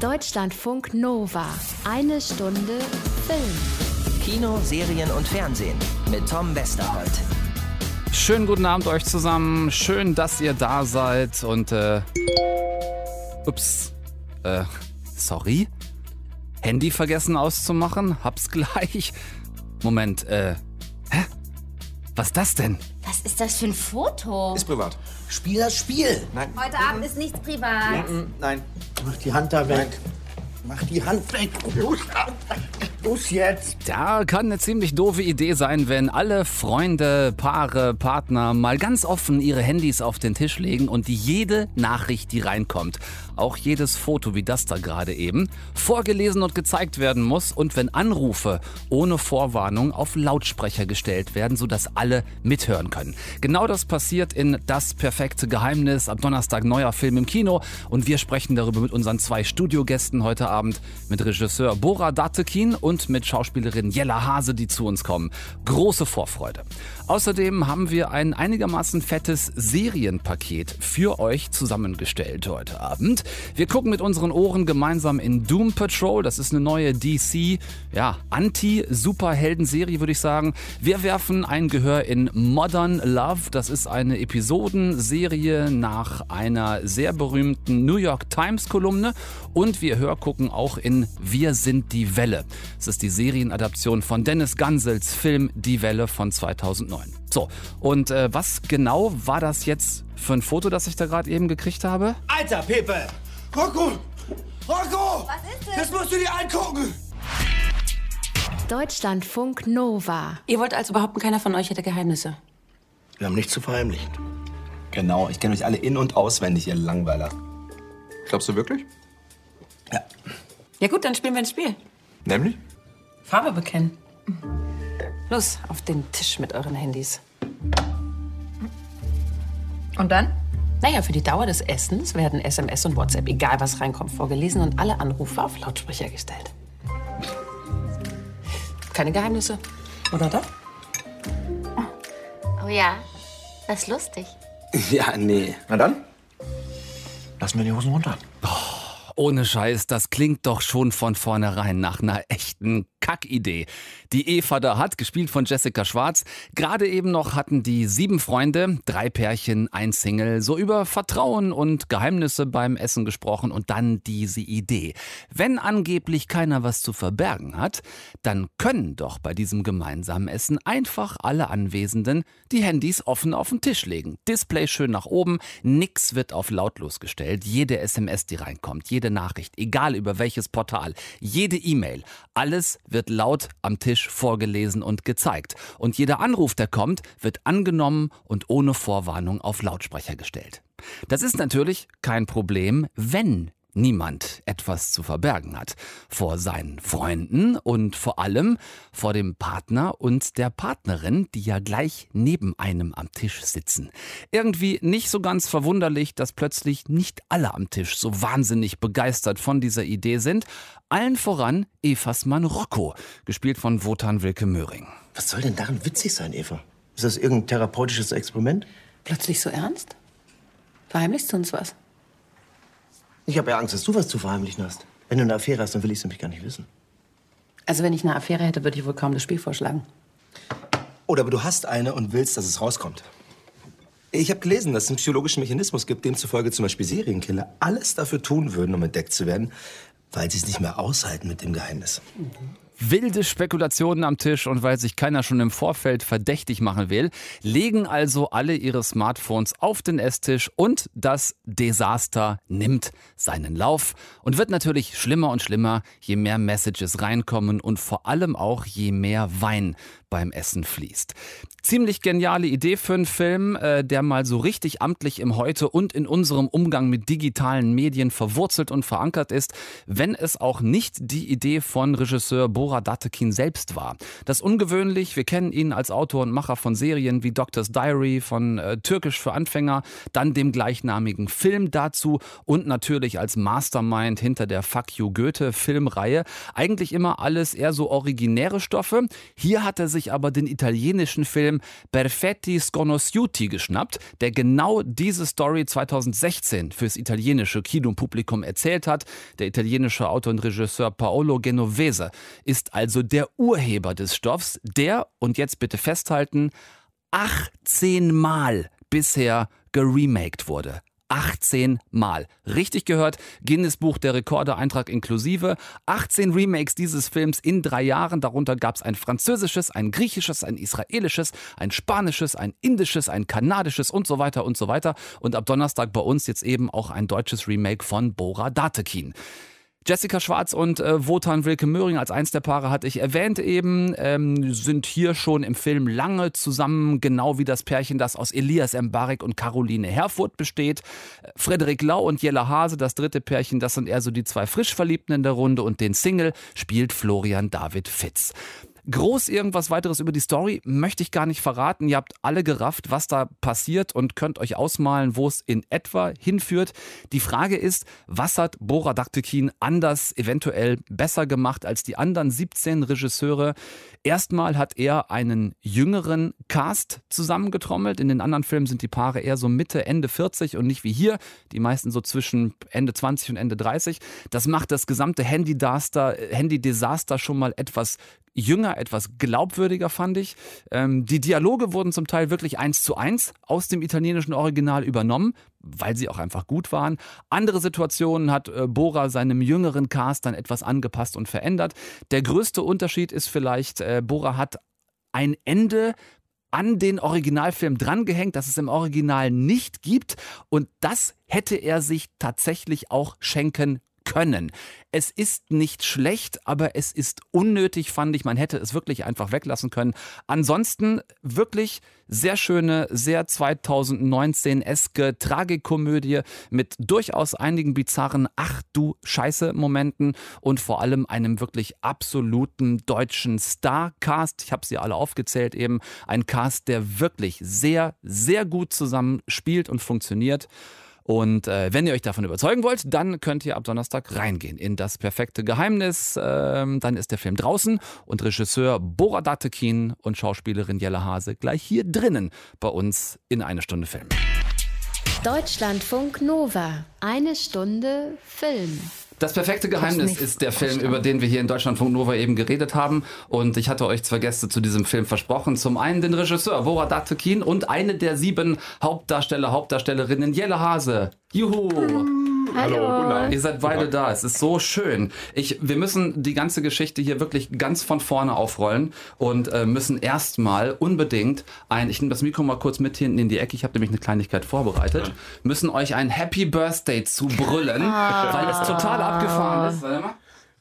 Deutschlandfunk Nova. Eine Stunde Film. Kino, Serien und Fernsehen mit Tom Westerholt. Schönen guten Abend euch zusammen. Schön, dass ihr da seid. Und, äh. Ups. Äh, sorry? Handy vergessen auszumachen? Hab's gleich. Moment, äh. Hä? Was ist das denn? Was ist das für ein Foto? Ist privat. Spiel das Spiel. Nein. Heute Abend ist nichts privat. Nein. Mach die Hand da weg. Mach die Hand weg. Los jetzt. Da kann eine ziemlich doofe Idee sein, wenn alle Freunde, Paare, Partner mal ganz offen ihre Handys auf den Tisch legen und jede Nachricht, die reinkommt, auch jedes Foto wie das da gerade eben, vorgelesen und gezeigt werden muss und wenn Anrufe ohne Vorwarnung auf Lautsprecher gestellt werden, sodass alle mithören können. Genau das passiert in Das perfekte Geheimnis. Am Donnerstag neuer Film im Kino und wir sprechen darüber mit unseren zwei Studiogästen heute Abend, mit Regisseur Bora Datekin und mit Schauspielerin Jella Hase, die zu uns kommen. Große Vorfreude. Außerdem haben wir ein einigermaßen fettes Serienpaket für euch zusammengestellt heute Abend. Wir gucken mit unseren Ohren gemeinsam in Doom Patrol. Das ist eine neue DC, ja, Anti-Superhelden-Serie, würde ich sagen. Wir werfen ein Gehör in Modern Love. Das ist eine Episodenserie nach einer sehr berühmten New York Times-Kolumne. Und wir hörgucken auch in Wir sind die Welle. Es ist die Serienadaption von Dennis Gansels Film Die Welle von 2009. So, und äh, was genau war das jetzt für ein Foto, das ich da gerade eben gekriegt habe? Alter, Pepe. Rocco. Rocco. Was ist denn? Das musst du dir angucken. Deutschlandfunk Nova. Ihr wollt also behaupten, keiner von euch hätte Geheimnisse? Wir haben nichts zu verheimlichen. Genau, ich kenne euch alle in- und auswendig, ihr Langweiler. Glaubst du wirklich? Ja. Ja gut, dann spielen wir ein Spiel. Nämlich? Farbe bekennen. Los, auf den Tisch mit euren Handys. Und dann? Naja, für die Dauer des Essens werden SMS und WhatsApp, egal was reinkommt, vorgelesen und alle Anrufe auf Lautsprecher gestellt. Keine Geheimnisse. Oder doch? Oh ja, das ist lustig. Ja, nee. Na dann? Lassen wir die Hosen runter. Ohne Scheiß, das klingt doch schon von vornherein nach einer echten Kackidee. Die Eva da hat, gespielt von Jessica Schwarz, gerade eben noch hatten die sieben Freunde, drei Pärchen, ein Single, so über Vertrauen und Geheimnisse beim Essen gesprochen und dann diese Idee. Wenn angeblich keiner was zu verbergen hat, dann können doch bei diesem gemeinsamen Essen einfach alle Anwesenden die Handys offen auf den Tisch legen. Display schön nach oben, nix wird auf lautlos gestellt, jede SMS, die reinkommt, jede Nachricht, egal über welches Portal, jede E-Mail, alles wird laut am Tisch vorgelesen und gezeigt. Und jeder Anruf, der kommt, wird angenommen und ohne Vorwarnung auf Lautsprecher gestellt. Das ist natürlich kein Problem, wenn niemand etwas zu verbergen hat. Vor seinen Freunden und vor allem vor dem Partner und der Partnerin, die ja gleich neben einem am Tisch sitzen. Irgendwie nicht so ganz verwunderlich, dass plötzlich nicht alle am Tisch so wahnsinnig begeistert von dieser Idee sind. Allen voran Evas Mann Rocco, gespielt von Wotan Wilke Möhring. Was soll denn daran witzig sein, Eva? Ist das irgendein therapeutisches Experiment? Plötzlich so ernst? Verheimlichst du uns was? Ich habe ja Angst, dass du was zu verheimlichen hast. Wenn du eine Affäre hast, dann will ich es nämlich gar nicht wissen. Also wenn ich eine Affäre hätte, würde ich wohl kaum das Spiel vorschlagen. Oder aber du hast eine und willst, dass es rauskommt. Ich habe gelesen, dass es einen psychologischen Mechanismus gibt, demzufolge zum Beispiel Serienkiller alles dafür tun würden, um entdeckt zu werden, weil sie es nicht mehr aushalten mit dem Geheimnis. Wilde Spekulationen am Tisch und weil sich keiner schon im Vorfeld verdächtig machen will, legen also alle ihre Smartphones auf den Esstisch und das Desaster nimmt seinen Lauf und wird natürlich schlimmer und schlimmer, je mehr Messages reinkommen und vor allem auch je mehr Wein beim Essen fließt. Ziemlich geniale Idee für einen Film, äh, der mal so richtig amtlich im Heute und in unserem Umgang mit digitalen Medien verwurzelt und verankert ist, wenn es auch nicht die Idee von Regisseur Bora Datekin selbst war. Das ungewöhnlich, wir kennen ihn als Autor und Macher von Serien wie Doctor's Diary, von äh, Türkisch für Anfänger, dann dem gleichnamigen Film dazu und natürlich als Mastermind hinter der Fuck You Goethe Filmreihe. Eigentlich immer alles eher so originäre Stoffe. Hier hat er sich sich aber den italienischen Film Perfetti Sconosciuti geschnappt, der genau diese Story 2016 fürs italienische Kinopublikum erzählt hat. Der italienische Autor und Regisseur Paolo Genovese ist also der Urheber des Stoffs, der, und jetzt bitte festhalten, 18 Mal bisher geremaked wurde. 18 Mal. Richtig gehört, Guinness Buch der Rekorde Eintrag inklusive. 18 Remakes dieses Films in drei Jahren. Darunter gab es ein französisches, ein griechisches, ein israelisches, ein spanisches, ein indisches, ein kanadisches und so weiter und so weiter. Und ab Donnerstag bei uns jetzt eben auch ein deutsches Remake von Bora Datekin. Jessica Schwarz und äh, Wotan Wilke Möhring als eins der Paare hatte ich erwähnt eben, ähm, sind hier schon im Film lange zusammen, genau wie das Pärchen, das aus Elias Mbarek und Caroline Herfurth besteht. Frederik Lau und Jella Hase, das dritte Pärchen, das sind eher so die zwei frisch Verliebten in der Runde und den Single spielt Florian David Fitz. Groß irgendwas weiteres über die Story möchte ich gar nicht verraten. Ihr habt alle gerafft, was da passiert und könnt euch ausmalen, wo es in etwa hinführt. Die Frage ist, was hat Bora Daktekin anders, eventuell besser gemacht als die anderen 17 Regisseure? Erstmal hat er einen jüngeren Cast zusammengetrommelt. In den anderen Filmen sind die Paare eher so Mitte, Ende 40 und nicht wie hier, die meisten so zwischen Ende 20 und Ende 30. Das macht das gesamte Handy-Desaster Handy schon mal etwas jünger, etwas glaubwürdiger, fand ich. Ähm, die Dialoge wurden zum Teil wirklich eins zu eins aus dem italienischen Original übernommen, weil sie auch einfach gut waren. Andere Situationen hat äh, Bora seinem jüngeren Cast dann etwas angepasst und verändert. Der größte Unterschied ist vielleicht, äh, Bora hat ein Ende an den Originalfilm drangehängt, das es im Original nicht gibt. Und das hätte er sich tatsächlich auch schenken können. Es ist nicht schlecht, aber es ist unnötig, fand ich. Man hätte es wirklich einfach weglassen können. Ansonsten wirklich sehr schöne, sehr 2019-eske Tragikomödie mit durchaus einigen bizarren Ach du Scheiße-Momenten und vor allem einem wirklich absoluten deutschen Star-Cast. Ich habe sie alle aufgezählt eben. Ein Cast, der wirklich sehr, sehr gut zusammen spielt und funktioniert. Und äh, wenn ihr euch davon überzeugen wollt, dann könnt ihr ab Donnerstag reingehen in das perfekte Geheimnis. Ähm, dann ist der Film draußen und Regisseur Bora Datekin und Schauspielerin Jelle Hase gleich hier drinnen bei uns in eine Stunde Film. Deutschlandfunk Nova. Eine Stunde Film. Das perfekte Geheimnis ist der Film, über den wir hier in Deutschlandfunk Nova eben geredet haben. Und ich hatte euch zwei Gäste zu diesem Film versprochen. Zum einen den Regisseur Bora Datekin und eine der sieben Hauptdarsteller, Hauptdarstellerinnen Jelle Hase. Juhu! Hallo. Ihr seid beide da. Es ist so schön. Ich, wir müssen die ganze Geschichte hier wirklich ganz von vorne aufrollen und äh, müssen erstmal unbedingt ein, ich nehme das Mikro mal kurz mit hinten in die Ecke, ich habe nämlich eine Kleinigkeit vorbereitet, müssen euch ein Happy Birthday zubrüllen, Ah. weil es total abgefahren ist. Warte mal.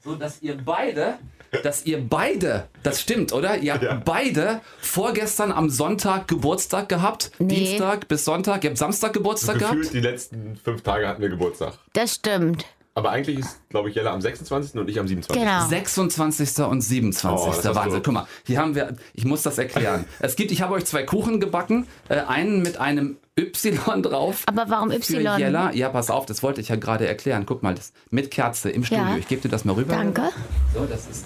So, dass ihr beide dass ihr beide, das stimmt, oder? Ihr habt beide vorgestern am Sonntag Geburtstag gehabt. Nee. Dienstag bis Sonntag. Ihr habt Samstag Geburtstag Gefühlt gehabt. die letzten fünf Tage hatten wir Geburtstag. Das stimmt. Aber eigentlich ist, glaube ich, Jella am 26. und ich am 27. Genau. 26. und 27. Oh, Wahnsinn. Guck mal, hier haben wir, ich muss das erklären. es gibt, ich habe euch zwei Kuchen gebacken, äh, einen mit einem Y drauf. Aber warum Für Y? Jella. Ja, pass auf, das wollte ich ja gerade erklären. Guck mal, das mit Kerze im Studio. Ja. Ich gebe dir das mal rüber. Danke. So, das ist.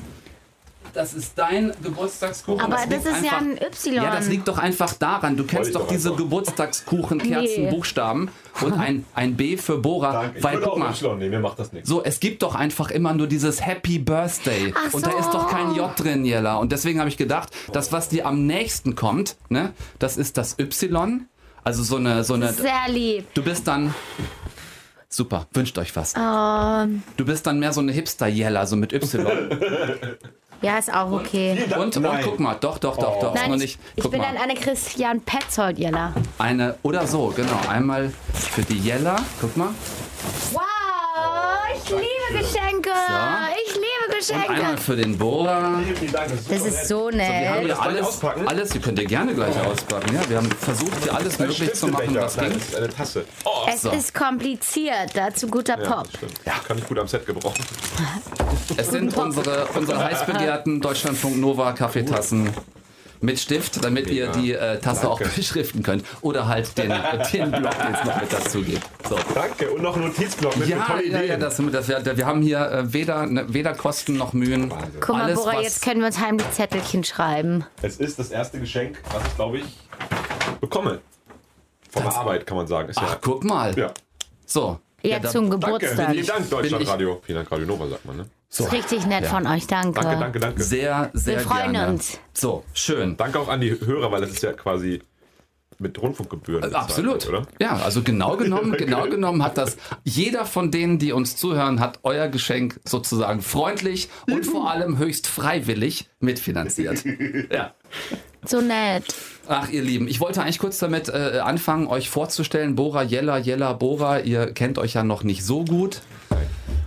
Das ist dein Geburtstagskuchen. Aber das liegt ist ja ein Y. Ja, das liegt doch einfach daran. Du kennst doch doch diese einfach. Geburtstagskuchen-Kerzen, Nee. Buchstaben und ein, ein B für Bora. Danke. Ich Weil, guck auch mal, Y nehmen, mir macht das nichts. so, es gibt doch einfach immer nur dieses Happy Birthday. Ach Und da so. ist doch kein J drin, Jella. Und deswegen habe ich gedacht, das, was dir am nächsten kommt, ne, das ist das Y. Also so eine, so eine. Sehr lieb. Du bist dann. Super, wünscht euch was. Ähm, Du bist dann mehr so eine Hipster-Jella, so mit Y. ja, ist auch okay. Und, und guck mal, doch, doch, doch, doch. ist Nein, noch ich, nicht. ich bin mal. dann eine Christian Petzold, Jella. Eine, oder so, genau. Einmal für die Jella. Guck mal. Wow, ich liebe Geschenke. Ich liebe Und einmal Geschenke. für den Dank, das ist ist nett. so Wir haben nett. hier alles, auspacken? alles, die könnt ihr gerne gleich auspacken. Ja, wir haben versucht, hier alles möglich zu machen, was ging. eine Tasse. Oh, Es so. ist kompliziert, dazu guter ja, Pop. stimmt. Ja. Kann ich gut am Set gebrauchen. Es sind unsere, unsere heiß begehrten Deutschlandfunk Nova Kaffeetassen. mit Stift, damit ihr die äh, Tasse auch Danke. beschriften könnt. Oder halt den, den Block jetzt noch mit dazu gibt. So. Danke. Und noch ein Notizblock mit Ja, tollen ja, ja, das, das, wir, wir haben hier äh, weder, ne, weder Kosten noch Mühen. Guck mal, Alles, Bora, was- jetzt können wir uns heimlich Zettelchen schreiben. Es ist das erste Geschenk, was ich, glaube ich, bekomme. Von der Arbeit, kann man sagen. Ist Ach, ja, guck mal. ja. So. Ja, da- zum Danke. Geburtstag. Vielen Dank, Deutschlandradio. Vielen Dank, Radio Nova, sagt man, ne? So. Das ist richtig nett Ja. von euch, danke. Danke, danke, danke. Sehr, sehr Wir freuen gerne. uns. So, schön. Danke auch an die Hörer, weil das ist ja quasi mit Rundfunkgebühren. bezahlt, Absolut. Oder? Ja, also genau genommen, genau genommen hat das jeder von denen, die uns zuhören, hat euer Geschenk sozusagen freundlich und vor allem höchst freiwillig mitfinanziert. Ja. So nett. Ach, ihr Lieben, ich wollte eigentlich kurz damit äh, anfangen, euch vorzustellen. Bora, Jella, Jella, Bora, ihr kennt euch ja noch nicht so gut.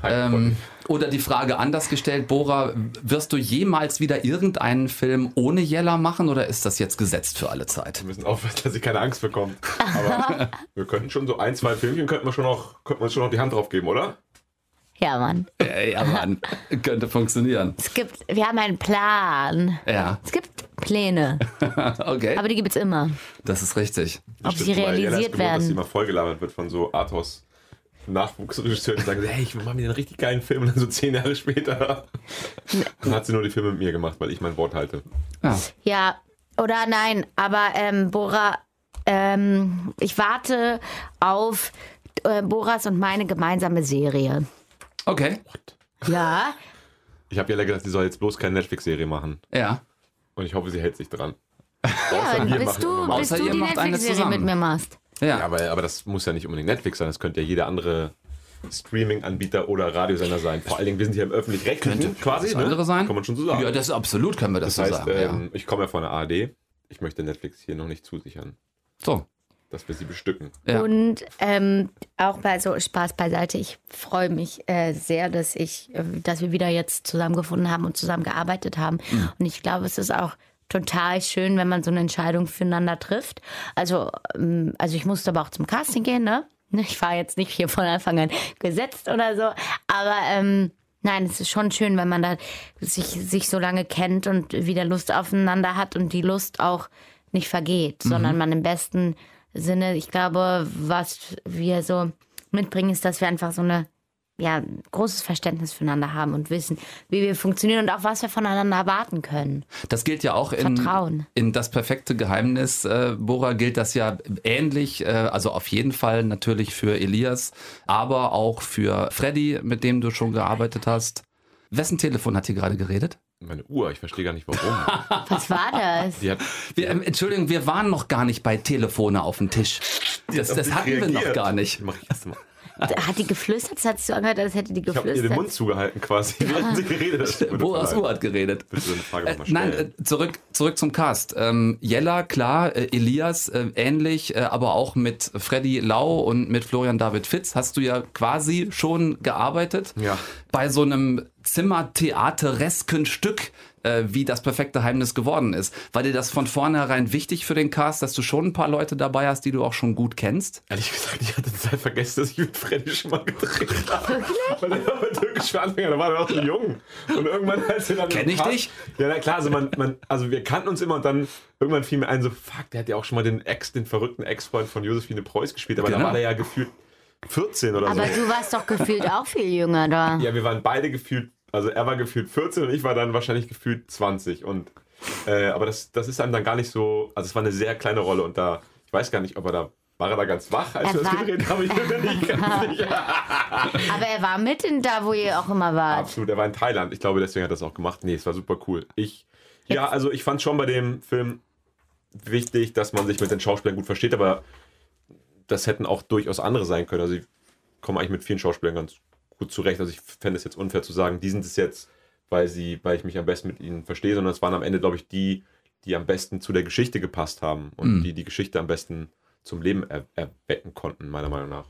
Hi, Ähm, oder die Frage anders gestellt, Bora, wirst du jemals wieder irgendeinen Film ohne Jella machen oder ist das jetzt gesetzt für alle Zeit? Wir müssen aufpassen, dass sie keine Angst bekommen. Aber wir könnten schon so ein, zwei Filmchen, könnten wir schon noch, könnten wir uns schon noch die Hand drauf geben, oder? Ja, Mann. Ja, Mann, könnte funktionieren. Es gibt, wir haben einen Plan. Ja, Es gibt Pläne, okay, aber die gibt es immer. das ist richtig. Ob Stimmt, sie realisiert gewohnt, Dass sie werden. immer vollgelabert wird von so Athos. Nachwuchsregisseuren, die sagen, hey, ich mache mir einen richtig geilen Film und dann so zehn Jahre später. Dann hat sie nur die Filme mit mir gemacht, weil ich mein Wort halte. Ja. Ja, oder nein, aber ähm, Bora, ähm, ich warte auf äh, Boras und meine gemeinsame Serie. Okay, Ja, Ich habe Jella gesagt, sie soll jetzt bloß keine Netflix-Serie machen. ja. Und ich hoffe, sie hält sich dran. ja wir bis machen du, immer mal. bis Außer du ihr die Netflix-Serie mit mir machst. Ja, Ja, aber, aber das muss ja nicht unbedingt Netflix sein. Das könnte ja jeder andere Streaming-Anbieter oder Radiosender sein. Vor allen Dingen, wir sind hier im öffentlich-rechtlichen quasi. das ne? andere sein? Kann man schon so sagen. Ja, das ist absolut, können wir das, das so heißt, sagen. ja. ähm, ich komme ja von der ARD. Ich möchte Netflix hier noch nicht zusichern, So, dass wir sie bestücken. Ja. Und ähm, auch bei so Spaß beiseite, ich freue mich äh, sehr, dass ich, äh, dass wir wieder jetzt zusammengefunden haben und zusammengearbeitet haben. Mhm. Und ich glaube, es ist auch total schön, wenn man so eine Entscheidung füreinander trifft. Also, ähm, also ich musste aber auch zum Casting gehen, ne? Ich war jetzt nicht hier von Anfang an gesetzt oder so, aber ähm, nein, es ist schon schön, wenn man da sich, sich so lange kennt und wieder Lust aufeinander hat und die Lust auch nicht vergeht, sondern man im besten Sinne, ich glaube, was wir so mitbringen, ist, dass wir einfach so eine ja, großes Verständnis füreinander haben und wissen, wie wir funktionieren und auch was wir voneinander erwarten können. Das gilt ja auch in, Vertrauen. in das perfekte Geheimnis, äh, Bora, gilt das ja ähnlich, äh, also auf jeden Fall natürlich für Elias, aber auch für Freddy, mit dem du schon gearbeitet hast. Wessen Telefon hat hier gerade geredet? Meine Uhr, ich verstehe gar nicht warum. Was war das? Hat, Wir, ähm, Entschuldigung, wir waren noch gar nicht bei Telefone auf dem Tisch. Das, das hatten wir noch reagiert. gar nicht. Mach ich erst mal. Hat die geflüstert? Das hat sich so angehört, als hätte die Ich habe ihr den geflüstert. Mund zugehalten quasi, während sie geredet hat. Boras leid. Uhr hat geredet. Willst du eine Frage Äh, nochmal nein, stellen? äh, zurück, zurück zum Cast. Ähm, Jella, klar, äh, Elias, äh, ähnlich, äh, aber auch mit Freddy Lau und mit Florian David Fitz hast du ja quasi schon gearbeitet. Ja. Bei so einem Zimmertheateresken Stück, äh, wie das perfekte Geheimnis geworden ist. War dir das von vornherein wichtig für den Cast, dass du schon ein paar Leute dabei hast, die du auch schon gut kennst? Ehrlich gesagt, ich hatte total vergessen, dass ich mit Freddy schon mal gedreht habe. Weil der war türkisch für Anfänger, da war er noch so jung. Und irgendwann, als wir dann. Kenn ich Cast- dich? Ja, na klar, also, man, man, also wir kannten uns immer und dann irgendwann fiel mir ein, so, fuck, der hat ja auch schon mal den Ex, den verrückten Ex-Freund von Josephine Preuß gespielt, aber Genau. da war der ja gefühlt 14 oder Aber so. du warst doch gefühlt auch viel jünger da. Ja, wir waren beide gefühlt, also er war gefühlt 14 und ich war dann wahrscheinlich gefühlt 20. Und, äh, aber das, das ist einem dann gar nicht so, also es war eine sehr kleine Rolle und da, ich weiß gar nicht, ob er da, war er da ganz wach, als Er wir das gedreht haben? Ich bin mir nicht ganz sicher. Aber er war mit in da, wo ihr auch immer wart. Absolut, er war in Thailand. Ich glaube, deswegen hat er das auch gemacht. Nee, es war super cool. Ich, ja, also ich fand schon bei dem Film wichtig, dass man sich mit den Schauspielern gut versteht, aber das hätten auch durchaus andere sein können. Also ich komme eigentlich mit vielen Schauspielern ganz gut zurecht. Also ich fände es jetzt unfair zu sagen, die sind es jetzt, weil sie, weil ich mich am besten mit ihnen verstehe, sondern es waren am Ende, glaube ich, die, die am besten zu der Geschichte gepasst haben und die die Geschichte am besten zum Leben er erwecken konnten, meiner Meinung nach.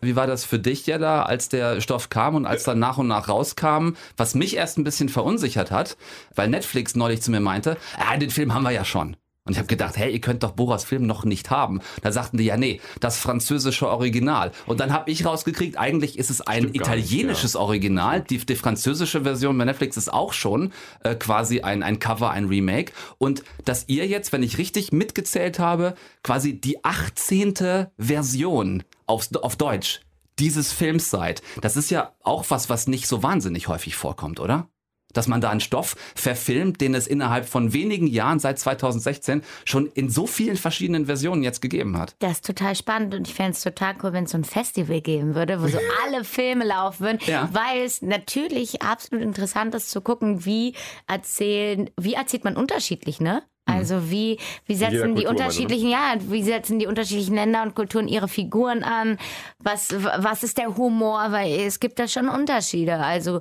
Wie war das für dich, Jella, als der Stoff kam und als dann nach und nach rauskam? Was mich erst ein bisschen verunsichert hat, weil Netflix neulich zu mir meinte, ah, den Film haben wir ja schon. Und ich habe gedacht, hey, ihr könnt doch Boras Film noch nicht haben. Da sagten die, ja, nee, das französische Original. Und dann habe ich rausgekriegt, eigentlich ist es ein Stimmt gar nicht, italienisches Original. Die, die französische Version bei Netflix ist auch schon äh, quasi ein, ein Cover, ein Remake. Und dass ihr jetzt, wenn ich richtig mitgezählt habe, quasi die 18. Version auf, auf Deutsch dieses Films seid. Das ist ja auch was, was nicht so wahnsinnig häufig vorkommt, oder? Dass man da einen Stoff verfilmt, den es innerhalb von wenigen Jahren, seit 2016, schon in so vielen verschiedenen Versionen jetzt gegeben hat. Das ist total spannend und ich fände es total cool, wenn es so ein Festival geben würde, wo so alle Filme laufen würden, Ja. weil es natürlich absolut interessant ist zu gucken, wie erzählen, wie erzählt man unterschiedlich, ne? Also wie, wie setzen die Kultur, unterschiedlichen, ja, wie setzen die unterschiedlichen Länder und Kulturen ihre Figuren an? Was, was ist der Humor? Weil es gibt da schon Unterschiede. Also,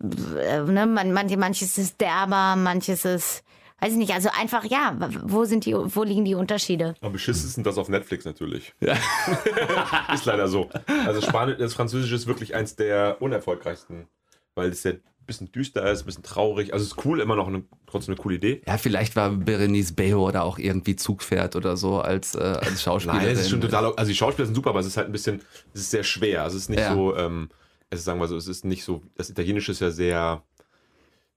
äh, ne, man, manche, manches ist derber, manches ist, weiß ich nicht, also einfach, ja, wo sind die, wo liegen die Unterschiede? Am beschissensten das auf Netflix natürlich. ist leider so. Also Spanisch, das Französische ist wirklich eins der unerfolgreichsten, weil es ja bisschen düster ist, ein bisschen traurig. Also es ist cool, immer noch eine, trotzdem eine coole Idee. Ja, vielleicht war Berenice Bejo da auch irgendwie Zugpferd oder so als, äh, als Schauspielerin. Nein, es ist schon total. Also die Schauspieler sind super, aber es ist halt ein bisschen, es ist sehr schwer. Also es ist nicht Ja. so, ähm, es ist, sagen wir so, es ist nicht so, das Italienische ist ja sehr,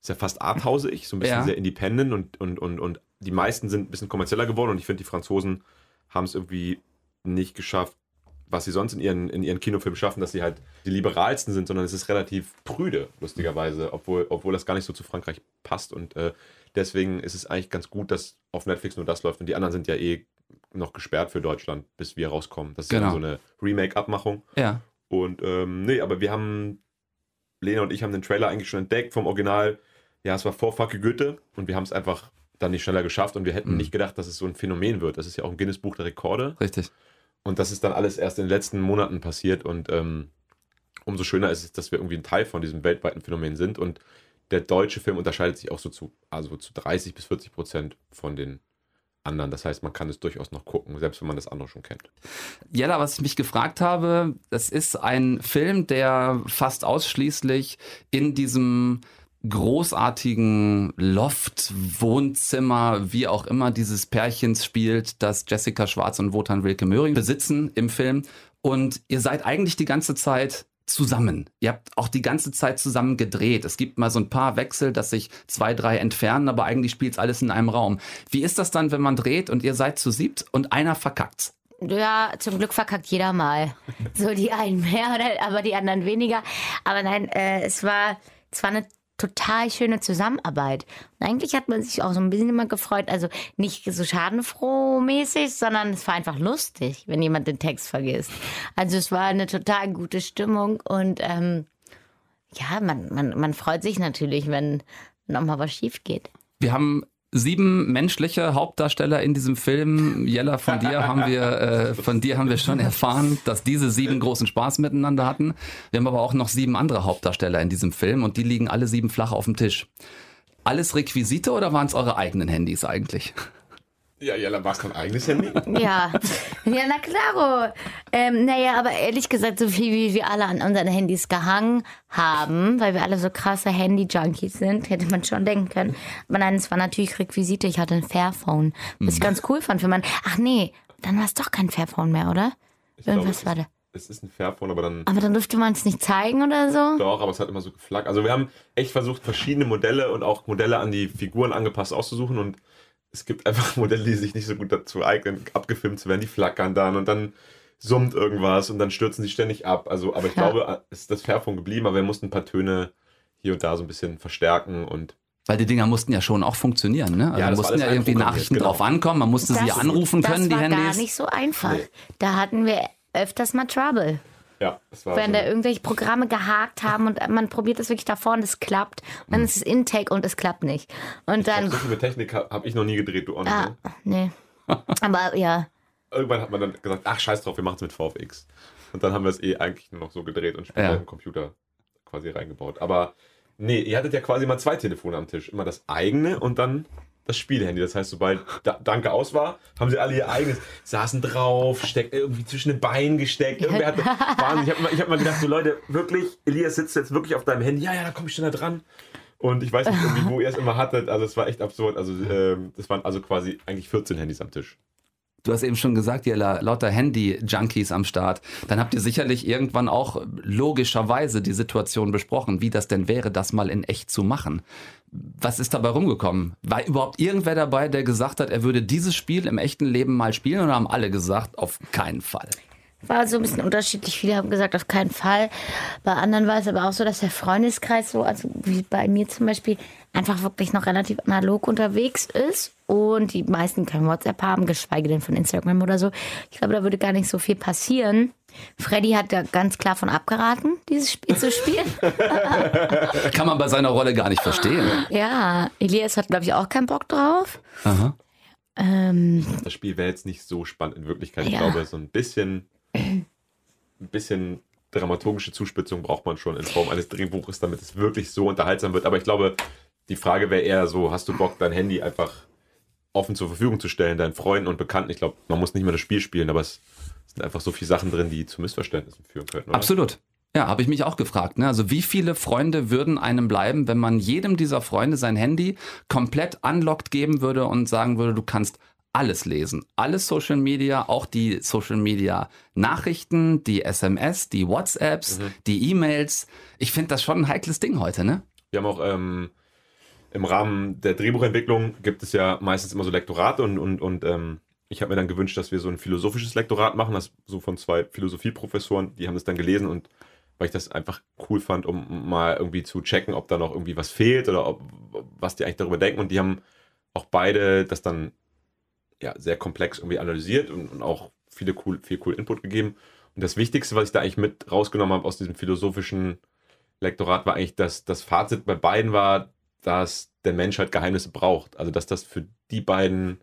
ist ja fast arthausig, so ein bisschen Ja. sehr independent und, und, und, und die meisten sind ein bisschen kommerzieller geworden und ich finde, die Franzosen haben es irgendwie nicht geschafft, was sie sonst in ihren, in ihren Kinofilmen schaffen, dass sie halt die liberalsten sind, sondern es ist relativ prüde, lustigerweise, obwohl, obwohl das gar nicht so zu Frankreich passt. Und äh, deswegen ist es eigentlich ganz gut, dass auf Netflix nur das läuft. Und die anderen sind ja eh noch gesperrt für Deutschland, bis wir rauskommen. Das ist Genau. ja so eine Remake-Abmachung. Ja. Und ähm, nee, aber wir haben, Lena und ich haben den Trailer eigentlich schon entdeckt vom Original. Ja, es war vor Fucke Goethe und wir haben es einfach dann nicht schneller geschafft und wir hätten Mhm. nicht gedacht, dass es so ein Phänomen wird. Das ist ja auch ein Guinness-Buch der Rekorde. Richtig. Und das ist dann alles erst in den letzten Monaten passiert und ähm, umso schöner ist es, dass wir irgendwie ein Teil von diesem weltweiten Phänomen sind und der deutsche Film unterscheidet sich auch so zu, also zu 30 bis 40 Prozent von den anderen. Das heißt, man kann es durchaus noch gucken, selbst wenn man das andere schon kennt. Jella, was ich mich gefragt habe, das ist ein Film, der fast ausschließlich in diesem großartigen Loft, Wohnzimmer, wie auch immer dieses Pärchens spielt, das Jessica Schwarz und Wotan Wilke Möhring besitzen im Film. Und ihr seid eigentlich die ganze Zeit zusammen. Ihr habt auch die ganze Zeit zusammen gedreht. Es gibt mal so ein paar Wechsel, dass sich zwei, drei entfernen, aber eigentlich spielt alles in einem Raum. Wie ist das dann, wenn man dreht und ihr seid zu siebt und einer verkackt's? Ja, zum Glück verkackt jeder mal. So die einen mehr, aber die anderen weniger. Aber nein, äh, es war, es war eine total schöne Zusammenarbeit. Und eigentlich hat man sich auch so ein bisschen immer gefreut, also nicht so schadenfroh mäßig, sondern es war einfach lustig, wenn jemand den Text vergisst. Also es war eine total gute Stimmung und ähm, ja, man, man, man freut sich natürlich, wenn nochmal was schief geht. Wir haben sieben menschliche Hauptdarsteller in diesem Film. Jella, von dir haben wir, äh, von dir haben wir schon erfahren, dass diese sieben großen Spaß miteinander hatten. Wir haben aber auch noch sieben andere Hauptdarsteller in diesem Film und die liegen alle sieben flach auf dem Tisch. Alles Requisite oder waren es eure eigenen Handys eigentlich? Ja, Jella, war es dein eigenes Handy? Ja, ja, na klaro. Ähm, naja, aber ehrlich gesagt, so viel wie wir alle an unseren Handys gehangen haben, weil wir alle so krasse Handy-Junkies sind, hätte man schon denken können. Aber nein, es war natürlich Requisite. Ich hatte ein Fairphone, was ich ganz cool fand für man. Ach nee, dann war es doch kein Fairphone mehr, oder? Irgendwas war da. Es ist ein Fairphone, aber dann. Aber dann durfte man es nicht zeigen oder so? Doch, aber es hat immer so geflaggt. Also wir haben echt versucht, verschiedene Modelle und auch Modelle an die Figuren angepasst auszusuchen und es gibt einfach Modelle, die sich nicht so gut dazu eignen, abgefilmt zu werden. Die flackern dann und dann summt irgendwas und dann stürzen sie ständig ab. Also, aber ich Ja. glaube, es ist das Fairphone geblieben, aber wir mussten ein paar Töne hier und da so ein bisschen verstärken und Weil die Dinger mussten ja schon auch funktionieren, ne? Also Ja, das war mussten ja irgendwie Nachrichten genau. drauf ankommen, man musste sie anrufen können, das die war Handys. gar nicht so einfach. Nee. Da hatten wir öfters mal Trouble. Ja, es war wenn so da irgendwelche Programme gehakt haben und man probiert das wirklich davor und es klappt. Und dann ist es Intake und es klappt nicht. Und dann, so viel mit Technik habe hab ich noch nie gedreht, du auch nicht. ah, ne? nee. Aber ja, Irgendwann hat man dann gesagt, ach scheiß drauf, wir machen es mit VFX. Und dann haben wir es eh eigentlich nur noch so gedreht und später Ja. im Computer quasi reingebaut. Aber nee, ihr hattet ja quasi mal zwei Telefone am Tisch. Immer das eigene und dann das Spielhandy. Das heißt, sobald da Danke aus war, haben sie alle ihr eigenes, saßen drauf, steckt irgendwie zwischen den Beinen gesteckt. Irgendwer hatte, Wahnsinn. Ich habe mal, ich hab mal gedacht, so Leute, wirklich, Elias sitzt jetzt wirklich auf deinem Handy. Ja, ja, da komme ich schon da dran. Und ich weiß nicht, wo ihr es immer hattet. Also es war echt absurd. Also ähm, das waren also quasi eigentlich 14 Handys am Tisch. Du hast eben schon gesagt, ihr la- lauter Handy-Junkies am Start. Dann habt ihr sicherlich irgendwann auch logischerweise die Situation besprochen, wie das denn wäre, das mal in echt zu machen. Was ist dabei rumgekommen? War überhaupt irgendwer dabei, der gesagt hat, er würde dieses Spiel im echten Leben mal spielen oder haben alle gesagt, auf keinen Fall? War so ein bisschen unterschiedlich. Viele haben gesagt, auf keinen Fall. Bei anderen war es aber auch so, dass der Freundeskreis so, also wie bei mir zum Beispiel, einfach wirklich noch relativ analog unterwegs ist und die meisten kein WhatsApp haben, geschweige denn von Instagram oder so. Ich glaube, da würde gar nicht so viel passieren. Freddy hat da ganz klar von abgeraten, dieses Spiel zu spielen. Kann man bei seiner Rolle gar nicht verstehen. ja, Elias hat, glaube ich, auch keinen Bock drauf. Aha. Ähm, Das Spiel wäre jetzt nicht so spannend in Wirklichkeit. Ich Ja. glaube, so ein bisschen, ein bisschen dramaturgische Zuspitzung braucht man schon in Form eines Drehbuches, damit es wirklich so unterhaltsam wird. Aber ich glaube, die Frage wäre eher so, hast du Bock, dein Handy einfach offen zur Verfügung zu stellen, deinen Freunden und Bekannten? Ich glaube, man muss nicht mehr das Spiel spielen, aber es sind einfach so viele Sachen drin, die zu Missverständnissen führen können. Oder? Absolut. Ja, habe ich mich auch gefragt. Ne? Also wie viele Freunde würden einem bleiben, wenn man jedem dieser Freunde sein Handy komplett unlocked geben würde und sagen würde, du kannst alles lesen. Alles Social Media, auch die Social Media Nachrichten, die SMS, die WhatsApps, die E-Mails. Ich finde das schon ein heikles Ding heute, ne? Wir haben auch ähm, im Rahmen der Drehbuchentwicklung gibt es ja meistens immer so Lektorate und, und, und ähm, ich habe mir dann gewünscht, dass wir so ein philosophisches Lektorat machen, das so von zwei Philosophieprofessoren, die haben das dann gelesen und weil ich das einfach cool fand, um mal irgendwie zu checken, ob da noch irgendwie was fehlt oder ob, was die eigentlich darüber denken. Und die haben auch beide das dann ja, sehr komplex irgendwie analysiert und, und auch viele cool, viel cool Input gegeben. Und das Wichtigste, was ich da eigentlich mit rausgenommen habe aus diesem philosophischen Lektorat, war eigentlich, dass das Fazit bei beiden war, dass der Mensch halt Geheimnisse braucht. Also, dass das für die beiden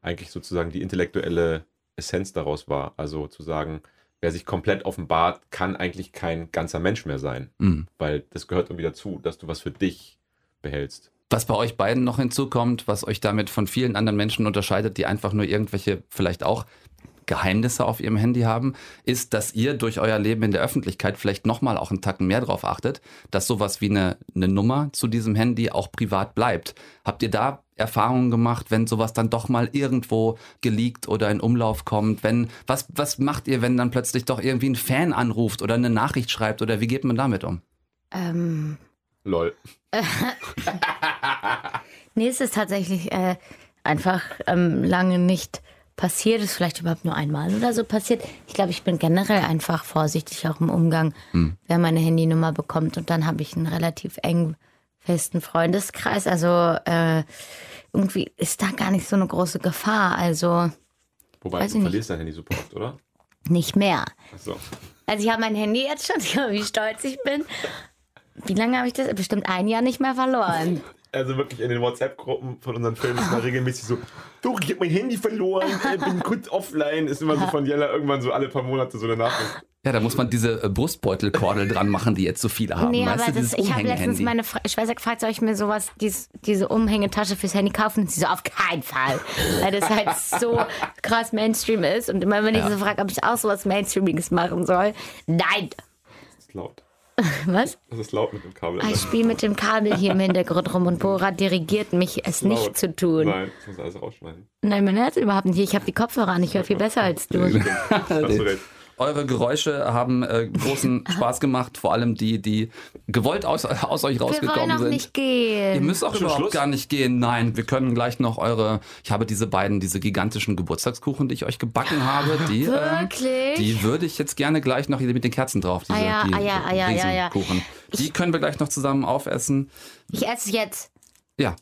eigentlich sozusagen die intellektuelle Essenz daraus war. Also zu sagen, wer sich komplett offenbart, kann eigentlich kein ganzer Mensch mehr sein. Mhm. Weil das gehört irgendwie dazu, dass du was für dich behältst. Was bei euch beiden noch hinzukommt, was euch damit von vielen anderen Menschen unterscheidet, die einfach nur irgendwelche vielleicht auch Geheimnisse auf ihrem Handy haben, ist, dass ihr durch euer Leben in der Öffentlichkeit vielleicht nochmal auch einen Tacken mehr drauf achtet, dass sowas wie eine, eine Nummer zu diesem Handy auch privat bleibt. Habt ihr da Erfahrungen gemacht, wenn sowas dann doch mal irgendwo geleakt oder in Umlauf kommt? Wenn, was, was macht ihr, wenn dann plötzlich doch irgendwie ein Fan anruft oder eine Nachricht schreibt oder wie geht man damit um? ähm, Lol. Nee, es ist tatsächlich äh, einfach ähm, lange nicht passiert. Ist vielleicht überhaupt nur einmal oder so passiert. Ich glaube, ich bin generell einfach vorsichtig auch im Umgang, wer meine Handynummer bekommt. Und dann habe ich einen relativ eng festen Freundeskreis. Also äh, irgendwie ist da gar nicht so eine große Gefahr. Also Wobei, Weiß du ich verlierst dein Handy super oft, oder? nicht mehr. Achso. Also ich habe mein Handy jetzt schon, wie stolz ich bin. Wie lange habe ich das? Bestimmt ein Jahr nicht mehr verloren. Also wirklich in den WhatsApp-Gruppen von unseren Filmen ist mal regelmäßig so, du, ich hab mein Handy verloren, ich bin kurz offline. Ist immer so von Jella irgendwann so alle paar Monate so eine Nachricht. Ja, da muss man diese äh, Brustbeutelkordel dran machen, die jetzt so viele haben. Nee, weißt aber du, das, ich habe letztens meine Fre Schwester gefragt, soll ich mir sowas, dies, diese Umhängetasche fürs Handy kaufen? Und sie so, auf keinen Fall. Weil das halt so krass Mainstream ist. Und immer wenn ich so frage, ob ich auch sowas Mainstreamiges machen soll, nein. Das ist laut. Was? Das ist laut mit dem Kabel. Ah, Ich spiele mit dem Kabel hier im Hintergrund rum und Bora dirigiert mich, es nicht Laut. zu tun. Nein, das muss alles rausschneiden. Nein, mein Herz überhaupt nicht. Ich habe die Kopfhörer an, ich höre viel besser als du. Hast du recht. Eure Geräusche haben äh, großen Spaß gemacht, vor allem die, die gewollt aus, aus euch Wir wollen rausgekommen auch sind. nicht Ihr gehen. müsst auch Schon überhaupt Schluss? gar nicht gehen. Nein, wir können gleich noch eure. Ich habe diese beiden, diese gigantischen Geburtstagskuchen, die ich euch gebacken habe. Die, Wirklich? die würde ich jetzt gerne gleich noch hier mit den Kerzen drauf. Diese, Ah ja, die ah ja, ah ja, ja, ja. Die können wir gleich noch zusammen aufessen. Ich esse jetzt. Ja.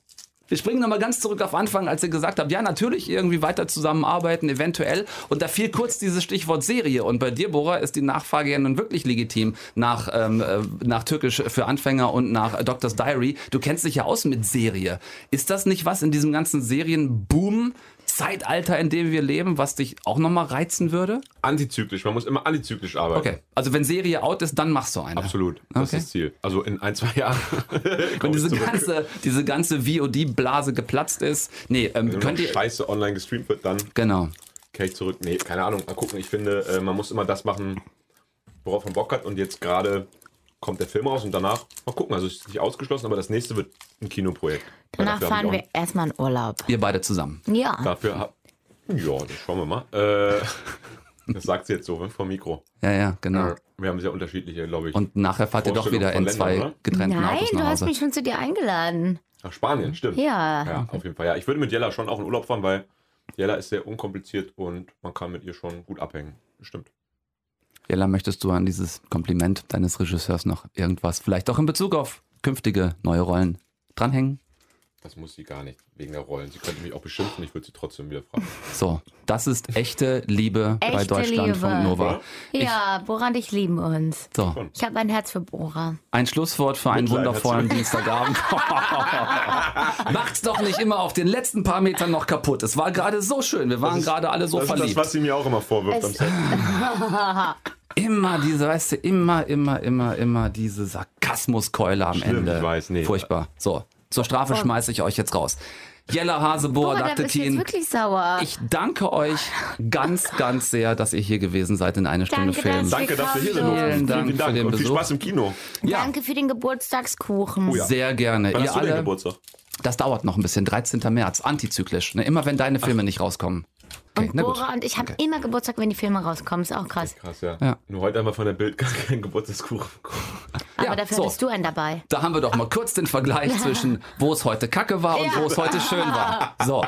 Wir springen nochmal ganz zurück auf Anfang, als ihr gesagt habt, ja, natürlich irgendwie weiter zusammenarbeiten, eventuell. Und da fiel kurz dieses Stichwort Serie. Und bei dir, Bora, ist die Nachfrage ja nun wirklich legitim nach, ähm, äh, nach Türkisch für Anfänger und nach Doctor's Diary. Du kennst dich ja aus mit Serie. Ist das nicht was in diesem ganzen Serienboom? Zeitalter, in dem wir leben, was dich auch nochmal reizen würde? Antizyklisch, man muss immer antizyklisch arbeiten. Okay. Also wenn Serie out ist, dann machst du eine. Absolut, das Okay. ist das Ziel. Also in ein, zwei Jahren. Wenn diese ganze, diese ganze VOD-Blase geplatzt ist. Nee, ähm, Wenn könnt ihr. Scheiße online gestreamt wird, dann Genau. kehre ich zurück. Nee, keine Ahnung. Mal gucken. Ich finde, äh, man muss immer das machen, worauf man Bock hat. Und jetzt gerade kommt der Film raus und danach mal gucken. Also es ist nicht ausgeschlossen, aber das nächste wird ein Kinoprojekt. Danach fahren wir erstmal in Urlaub. Ihr beide zusammen. Ja. Dafür hab, ja, das schauen wir mal. Äh, das sagt sie jetzt so ne, vom Mikro. Ja, ja, genau. Äh, Wir haben sehr unterschiedliche, glaube ich. Und nachher fahrt ihr doch wieder in zwei Ländern, oder? getrennten Nein, Autos du nach hast mich schon zu dir eingeladen. Nach Spanien, stimmt. Ja. Ja, auf jeden Fall. Ja, ich würde mit Jella schon auch in Urlaub fahren, weil Jella ist sehr unkompliziert und man kann mit ihr schon gut abhängen. Stimmt. Jella, möchtest du an dieses Kompliment deines Regisseurs noch irgendwas, vielleicht auch in Bezug auf künftige neue Rollen, dranhängen? Das muss sie gar nicht, wegen der Rollen. Sie könnte mich auch beschimpfen, ich würde sie trotzdem wieder fragen. So, das ist echte Liebe bei Echte Deutschlandfunk Liebe. Nova. Ja, Bora und ich lieben uns. So, Ich habe ein Herz für Bora. ein Schlusswort für einen Mitleid wundervollen. Dienstagabend. Macht's doch nicht immer auf den letzten paar Metern noch kaputt. Es war gerade so schön. Wir waren gerade alle so das ist das, verliebt. was sie mir auch immer vorwirft am Es- Set. Immer diese, weißt du, immer, immer, immer, immer diese Sarkasmuskeule am Schlimm, Ende. ich weiß, nee. Furchtbar. So, zur Strafe schmeiße ich euch jetzt raus. Jella Hasebohr, dachte Teen. wirklich sauer. Ich danke euch ganz, ganz sehr, dass ihr hier gewesen seid in eine Stunde Danke, Film. Danke, dass wir hier sind. Vielen Vielen, Dank vielen für Dank den und viel. Spaß im Kino. Ja, Danke für den Geburtstagskuchen. Oh ja. sehr gerne. Wann ihr hast du denn alle, Geburtstag? das dauert noch ein bisschen. 13. März, antizyklisch. Ne? Immer wenn deine Filme nicht rauskommen. Okay, Und. Bora und ich haben immer Geburtstag, wenn die Filme rauskommen. Ist auch krass. Krass, ja. Ja. Nur heute einmal von der Bild gar keinen Geburtstagskuchen bekommen. Aber Ja, dafür so. bist du einen dabei. Da haben wir doch mal kurz den Vergleich zwischen, wo es heute kacke war und wo es heute schön war. So,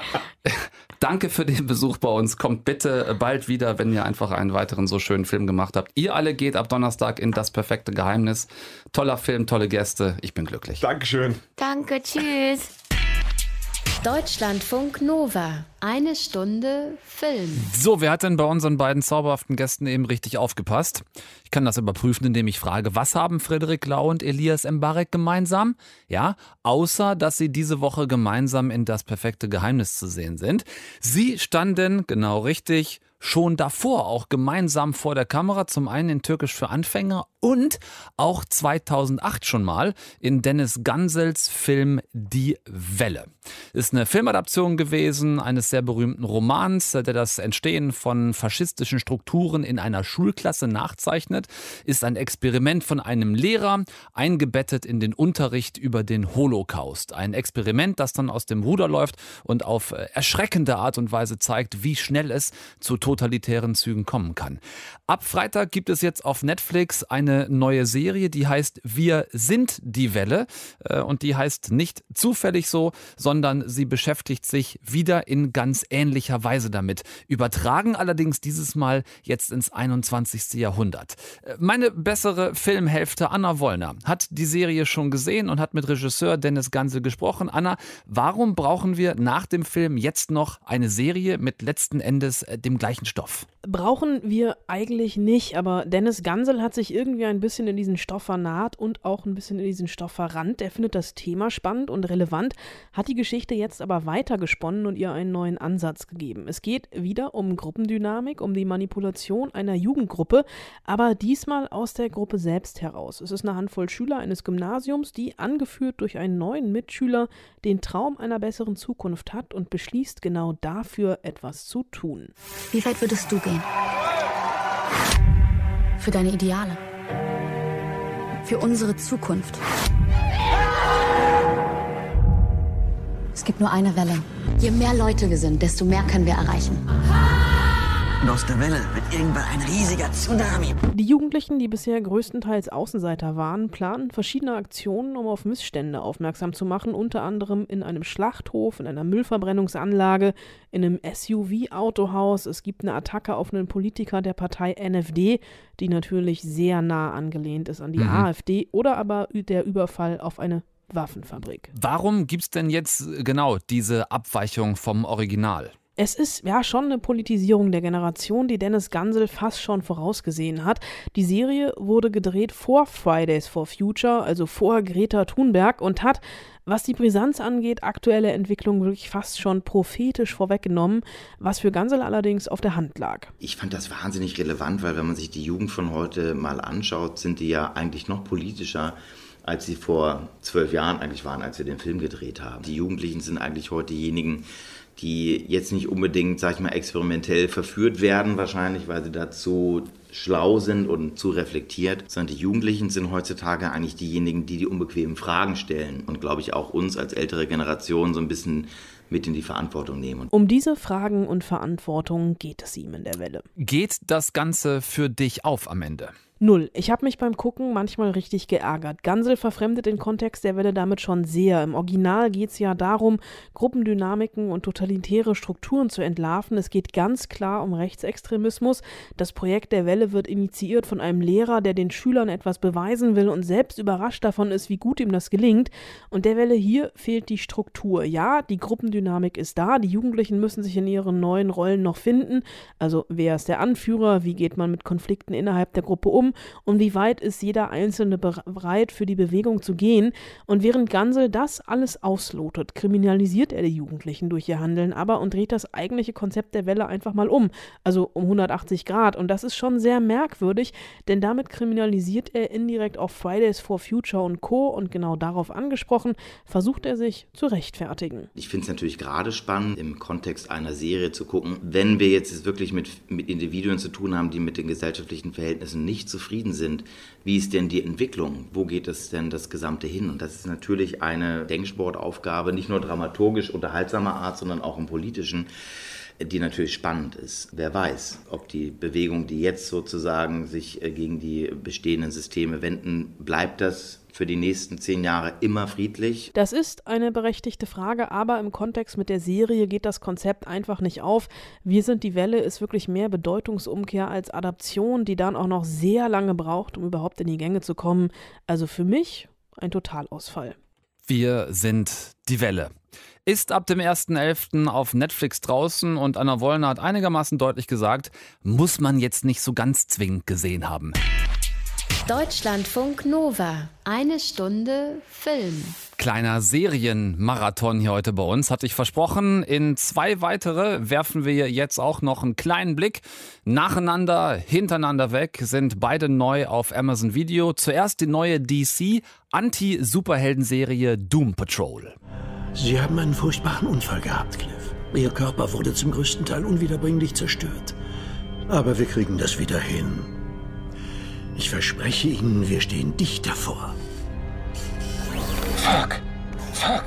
danke für den Besuch bei uns. Kommt bitte bald wieder, wenn ihr einfach einen weiteren so schönen Film gemacht habt. Ihr alle geht ab Donnerstag in Das perfekte Geheimnis. Toller Film, tolle Gäste. Ich bin glücklich. Dankeschön. Danke, tschüss. Deutschlandfunk Nova. Eine Stunde Film. So, wer hat denn bei unseren beiden zauberhaften Gästen eben richtig aufgepasst? Ich kann das überprüfen, indem ich frage, was haben Frederik Lau und Elias Mbarek gemeinsam? Ja, außer, dass sie diese Woche gemeinsam in Das perfekte Geheimnis zu sehen sind. Sie standen, genau richtig, schon davor auch gemeinsam vor der Kamera, zum einen in Türkisch für Anfänger und auch 2008 schon mal in Dennis Gansels Film Die Welle. Ist eine Filmadaption gewesen eines sehr berühmten Romans, der das Entstehen von faschistischen Strukturen in einer Schulklasse nachzeichnet, ist ein Experiment von einem Lehrer, eingebettet in den Unterricht über den Holocaust. Ein Experiment, das dann aus dem Ruder läuft und auf äh, erschreckende Art und Weise zeigt, wie schnell es zu totalitären Zügen kommen kann. Ab Freitag gibt es jetzt auf Netflix eine neue Serie, die heißt Wir sind die Welle äh, und die heißt nicht zufällig so, sondern sie beschäftigt sich wieder in ganz ähnlicher Weise damit. Übertragen allerdings dieses Mal jetzt ins 21. Jahrhundert. Äh, Meine bessere Filmhälfte Anna Wollner hat die Serie schon gesehen und hat mit Regisseur Dennis Gansel gesprochen. Anna, warum brauchen wir nach dem Film jetzt noch eine Serie mit letzten Endes äh, dem gleichen Stoff? Brauchen wir eigentlich nicht, aber Dennis Gansel hat sich irgendwie ein bisschen in diesen Stoff vernarrt und auch ein bisschen in diesen Stoff verrannt. Er findet das Thema spannend und relevant, hat die Geschichte jetzt aber weitergesponnen und ihr einen neuen Ansatz gegeben. Es geht wieder um Gruppendynamik, um die Manipulation einer Jugendgruppe, aber diesmal aus der Gruppe selbst heraus. Es ist eine Handvoll Schüler eines Gymnasiums, die, angeführt durch einen neuen Mitschüler, den Traum einer besseren Zukunft hat und beschließt, genau dafür etwas zu tun. Wie weit würdest du gehen? Für deine Ideale. Für unsere Zukunft. Es gibt nur eine Welle. Je mehr Leute wir sind, desto mehr können wir erreichen. Und aus der Welle wird irgendwann ein riesiger Tsunami. Die Jugendlichen, die bisher größtenteils Außenseiter waren, planen verschiedene Aktionen, um auf Missstände aufmerksam zu machen, unter anderem in einem Schlachthof, in einer Müllverbrennungsanlage, in einem SUV-Autohaus. Es gibt eine Attacke auf einen Politiker der Partei NFD, die natürlich sehr nah angelehnt ist an die Mhm. AfD, oder aber der Überfall auf eine Waffenfabrik. Warum gibt es denn jetzt genau diese Abweichung vom Original? Es ist ja schon eine Politisierung der Generation, die Dennis Gansel fast schon vorausgesehen hat. Die Serie wurde gedreht vor Fridays for Future, also vor Greta Thunberg und hat, was die Brisanz angeht, aktuelle Entwicklungen wirklich fast schon prophetisch vorweggenommen, was für Gansel allerdings auf der Hand lag. Ich fand das wahnsinnig relevant, weil wenn man sich die Jugend von heute mal anschaut, sind die ja eigentlich noch politischer als sie vor zwölf Jahren eigentlich waren, als wir den Film gedreht haben. Die Jugendlichen sind eigentlich heute diejenigen, die jetzt nicht unbedingt, sag ich mal, experimentell verführt werden, wahrscheinlich, weil sie dazu schlau sind und zu reflektiert, sondern die Jugendlichen sind heutzutage eigentlich diejenigen, die die unbequemen Fragen stellen und, glaube ich, auch uns als ältere Generation so ein bisschen mit in die Verantwortung nehmen. Um diese Fragen und Verantwortung geht es ihm in der Welle. Geht das Ganze für dich auf am Ende? Null. Ich habe mich beim Gucken manchmal richtig geärgert. Gansel verfremdet den Kontext der Welle damit schon sehr. Im Original geht es ja darum, Gruppendynamiken und totalitäre Strukturen zu entlarven. Es geht ganz klar um Rechtsextremismus. Das Projekt der Welle wird initiiert von einem Lehrer, der den Schülern etwas beweisen will und selbst überrascht davon ist, wie gut ihm das gelingt. Und der Welle hier fehlt die Struktur. Ja, die Gruppendynamik ist da. Die Jugendlichen müssen sich in ihren neuen Rollen noch finden. Also wer ist der Anführer? Wie geht man mit Konflikten innerhalb der Gruppe um? Und wie weit ist jeder Einzelne bereit, für die Bewegung zu gehen. Und während Gansel das alles auslotet, kriminalisiert er die Jugendlichen durch ihr Handeln aber und dreht das eigentliche Konzept der Welle einfach mal um, also um 180 Grad. Und das ist schon sehr merkwürdig, denn damit kriminalisiert er indirekt auch Fridays for Future und Co. Und genau darauf angesprochen, versucht er sich zu rechtfertigen. Ich finde es natürlich gerade spannend, im Kontext einer Serie zu gucken, wenn wir jetzt wirklich mit, mit Individuen zu tun haben, die mit den gesellschaftlichen Verhältnissen nicht zufrieden sind, wie ist denn die Entwicklung? Wo geht es denn das Gesamte hin? Und das ist natürlich eine Denksportaufgabe, nicht nur dramaturgisch unterhaltsamer Art, sondern auch im politischen die natürlich spannend ist. Wer weiß, ob die Bewegung, die jetzt sozusagen sich äh, gegen die bestehenden Systeme wenden, bleibt das für die nächsten zehn Jahre immer friedlich? Das ist eine berechtigte Frage, aber im Kontext mit der Serie geht das Konzept einfach nicht auf. Wir sind die Welle ist wirklich mehr Bedeutungsumkehr als Adaption, die dann auch noch sehr lange braucht, um überhaupt in die Gänge zu kommen. Also für mich ein Totalausfall. Wir sind die Welle. Ist ab dem 1.11. auf Netflix draußen und Anna Wollner hat einigermaßen deutlich gesagt, muss man jetzt nicht so ganz zwingend gesehen haben. Deutschlandfunk Nova. Eine Stunde Film. Kleiner Serienmarathon hier heute bei uns, hatte ich versprochen. In zwei weitere werfen wir jetzt auch noch einen kleinen Blick. Nacheinander, hintereinander weg sind beide neu auf Amazon Video. Zuerst die neue DC Anti-Superhelden-Serie Doom Patrol. Sie haben einen furchtbaren Unfall gehabt, Cliff. Ihr Körper wurde zum größten Teil unwiederbringlich zerstört. Aber wir kriegen das wieder hin. Ich verspreche Ihnen, wir stehen dicht davor. Fuck. Fuck.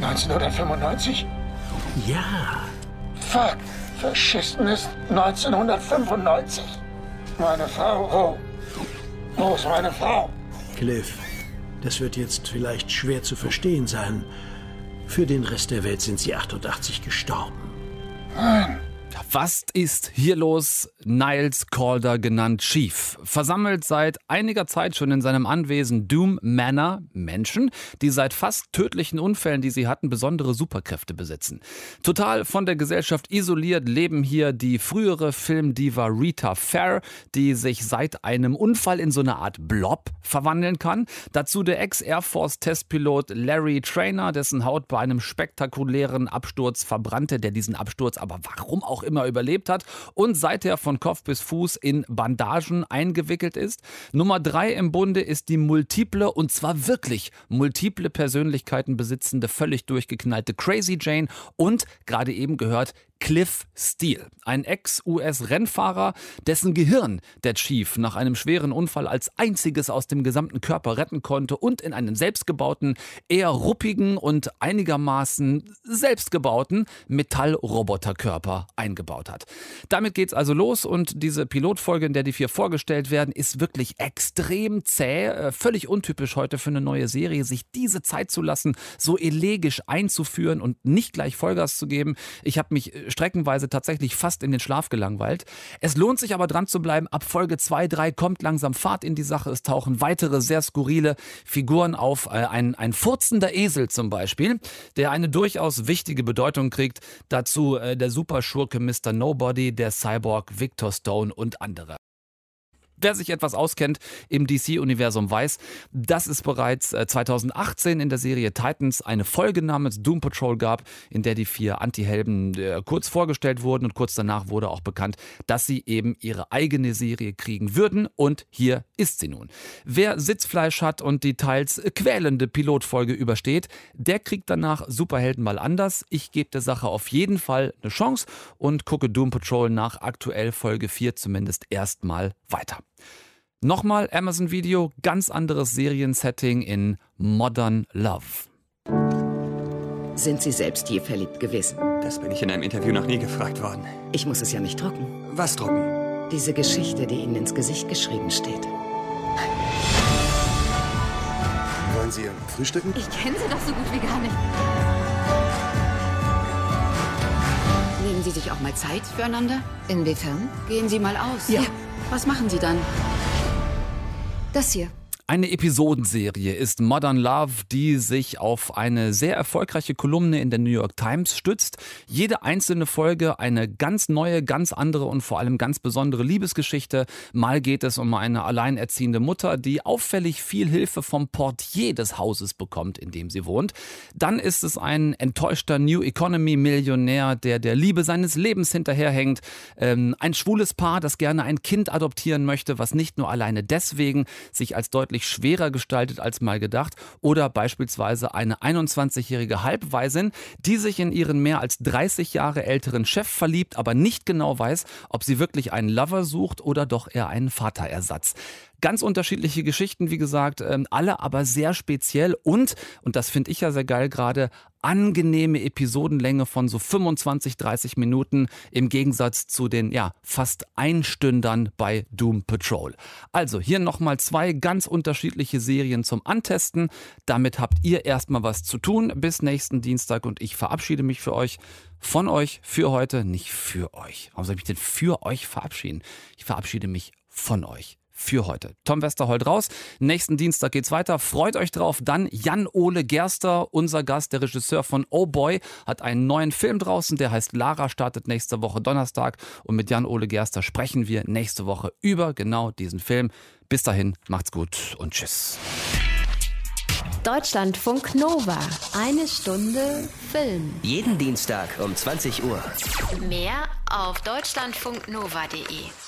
1995? Ja. Fuck. Verschissen ist 1995. Meine Frau, wo? Wo ist meine Frau? Cliff, das wird jetzt vielleicht schwer zu verstehen sein. Für den Rest der Welt sind Sie 88 gestorben. Nein. Was ist hier los? Niles Calder genannt Chief versammelt seit einiger Zeit schon in seinem Anwesen Doom Manor Menschen, die seit fast tödlichen Unfällen, die sie hatten, besondere Superkräfte besitzen. Total von der Gesellschaft isoliert leben hier die frühere Filmdiva Rita Fair, die sich seit einem Unfall in so eine Art Blob verwandeln kann. Dazu der Ex-Air Force Testpilot Larry Trainer, dessen Haut bei einem spektakulären Absturz verbrannte, der diesen Absturz aber warum auch immer überlebt hat und seither von Kopf bis Fuß in Bandagen eingewickelt ist. Nummer drei im Bunde ist die multiple und zwar wirklich multiple Persönlichkeiten besitzende, völlig durchgeknallte Crazy Jane und gerade eben gehört Cliff Steele, ein Ex-US-Rennfahrer, dessen Gehirn der Chief nach einem schweren Unfall als einziges aus dem gesamten Körper retten konnte und in einen selbstgebauten, eher ruppigen und einigermaßen selbstgebauten Metallroboterkörper eingebaut hat. Damit geht's also los und diese Pilotfolge, in der die vier vorgestellt werden, ist wirklich extrem zäh, äh, völlig untypisch heute für eine neue Serie, sich diese Zeit zu lassen, so elegisch einzuführen und nicht gleich Vollgas zu geben. Ich habe mich äh, streckenweise tatsächlich fast in den Schlaf gelangweilt. Es lohnt sich aber dran zu bleiben. Ab Folge 2, 3 kommt langsam Fahrt in die Sache. Es tauchen weitere sehr skurrile Figuren auf. Äh, ein, ein furzender Esel zum Beispiel, der eine durchaus wichtige Bedeutung kriegt. Dazu äh, der Superschurke Mr. Nobody, der Cyborg Victor Stone und andere. Wer sich etwas auskennt im DC-Universum weiß, dass es bereits 2018 äh, in der Serie Titans eine Folge namens Doom Patrol gab, in der die vier Anti-Helden äh, kurz vorgestellt wurden und kurz danach wurde auch bekannt, dass sie eben ihre eigene Serie kriegen würden und hier ist sie nun. Wer Sitzfleisch hat und die teils quälende Pilotfolge übersteht, der kriegt danach Superhelden mal anders. Ich gebe der Sache auf jeden Fall eine Chance und gucke Doom Patrol nach aktuell Folge 4 zumindest erstmal weiter. Nochmal Amazon Video, ganz anderes Seriensetting in Modern Love. Sind Sie selbst je verliebt gewesen? Das bin ich in einem Interview noch nie gefragt worden. Ich muss es ja nicht drucken. Was drucken? Diese Geschichte, die Ihnen ins Gesicht geschrieben steht. Wollen Sie frühstücken? Ich kenne Sie doch so gut wie gar nicht. Nehmen Sie sich auch mal Zeit füreinander? Inwiefern? Gehen Sie mal aus. Ja. Was machen Sie dann? Das hier. Eine Episodenserie ist Modern Love, die sich auf eine sehr erfolgreiche Kolumne in der New York Times stützt. Jede einzelne Folge eine ganz neue, ganz andere und vor allem ganz besondere Liebesgeschichte. Mal geht es um eine alleinerziehende Mutter, die auffällig viel Hilfe vom Portier des Hauses bekommt, in dem sie wohnt. Dann ist es ein enttäuschter New Economy Millionär, der der Liebe seines Lebens hinterherhängt. Ähm, ein schwules Paar, das gerne ein Kind adoptieren möchte, was nicht nur alleine deswegen sich als deutlich deutlich schwerer gestaltet als mal gedacht. Oder beispielsweise eine 21-jährige Halbwaisin, die sich in ihren mehr als 30 Jahre älteren Chef verliebt, aber nicht genau weiß, ob sie wirklich einen Lover sucht oder doch eher einen Vaterersatz. Ganz unterschiedliche Geschichten, wie gesagt, ähm, alle aber sehr speziell und, und das finde ich ja sehr geil gerade, angenehme Episodenlänge von so 25, 30 Minuten im Gegensatz zu den ja fast Einstündern bei Doom Patrol. Also hier nochmal zwei ganz unterschiedliche Serien zum Antesten. Damit habt ihr erstmal was zu tun. Bis nächsten Dienstag und ich verabschiede mich für euch. Von euch für heute, nicht für euch. Warum soll ich mich denn für euch verabschieden? Ich verabschiede mich von euch für heute. Tom Westerholt raus. Nächsten Dienstag geht's weiter. Freut euch drauf. Dann Jan-Ole Gerster, unser Gast, der Regisseur von Oh Boy, hat einen neuen Film draußen, der heißt Lara, startet nächste Woche Donnerstag. Und mit Jan-Ole Gerster sprechen wir nächste Woche über genau diesen Film. Bis dahin, macht's gut und tschüss. Deutschlandfunk Nova. Eine Stunde Film. Jeden Dienstag um 20 Uhr. Mehr auf deutschlandfunknova.de.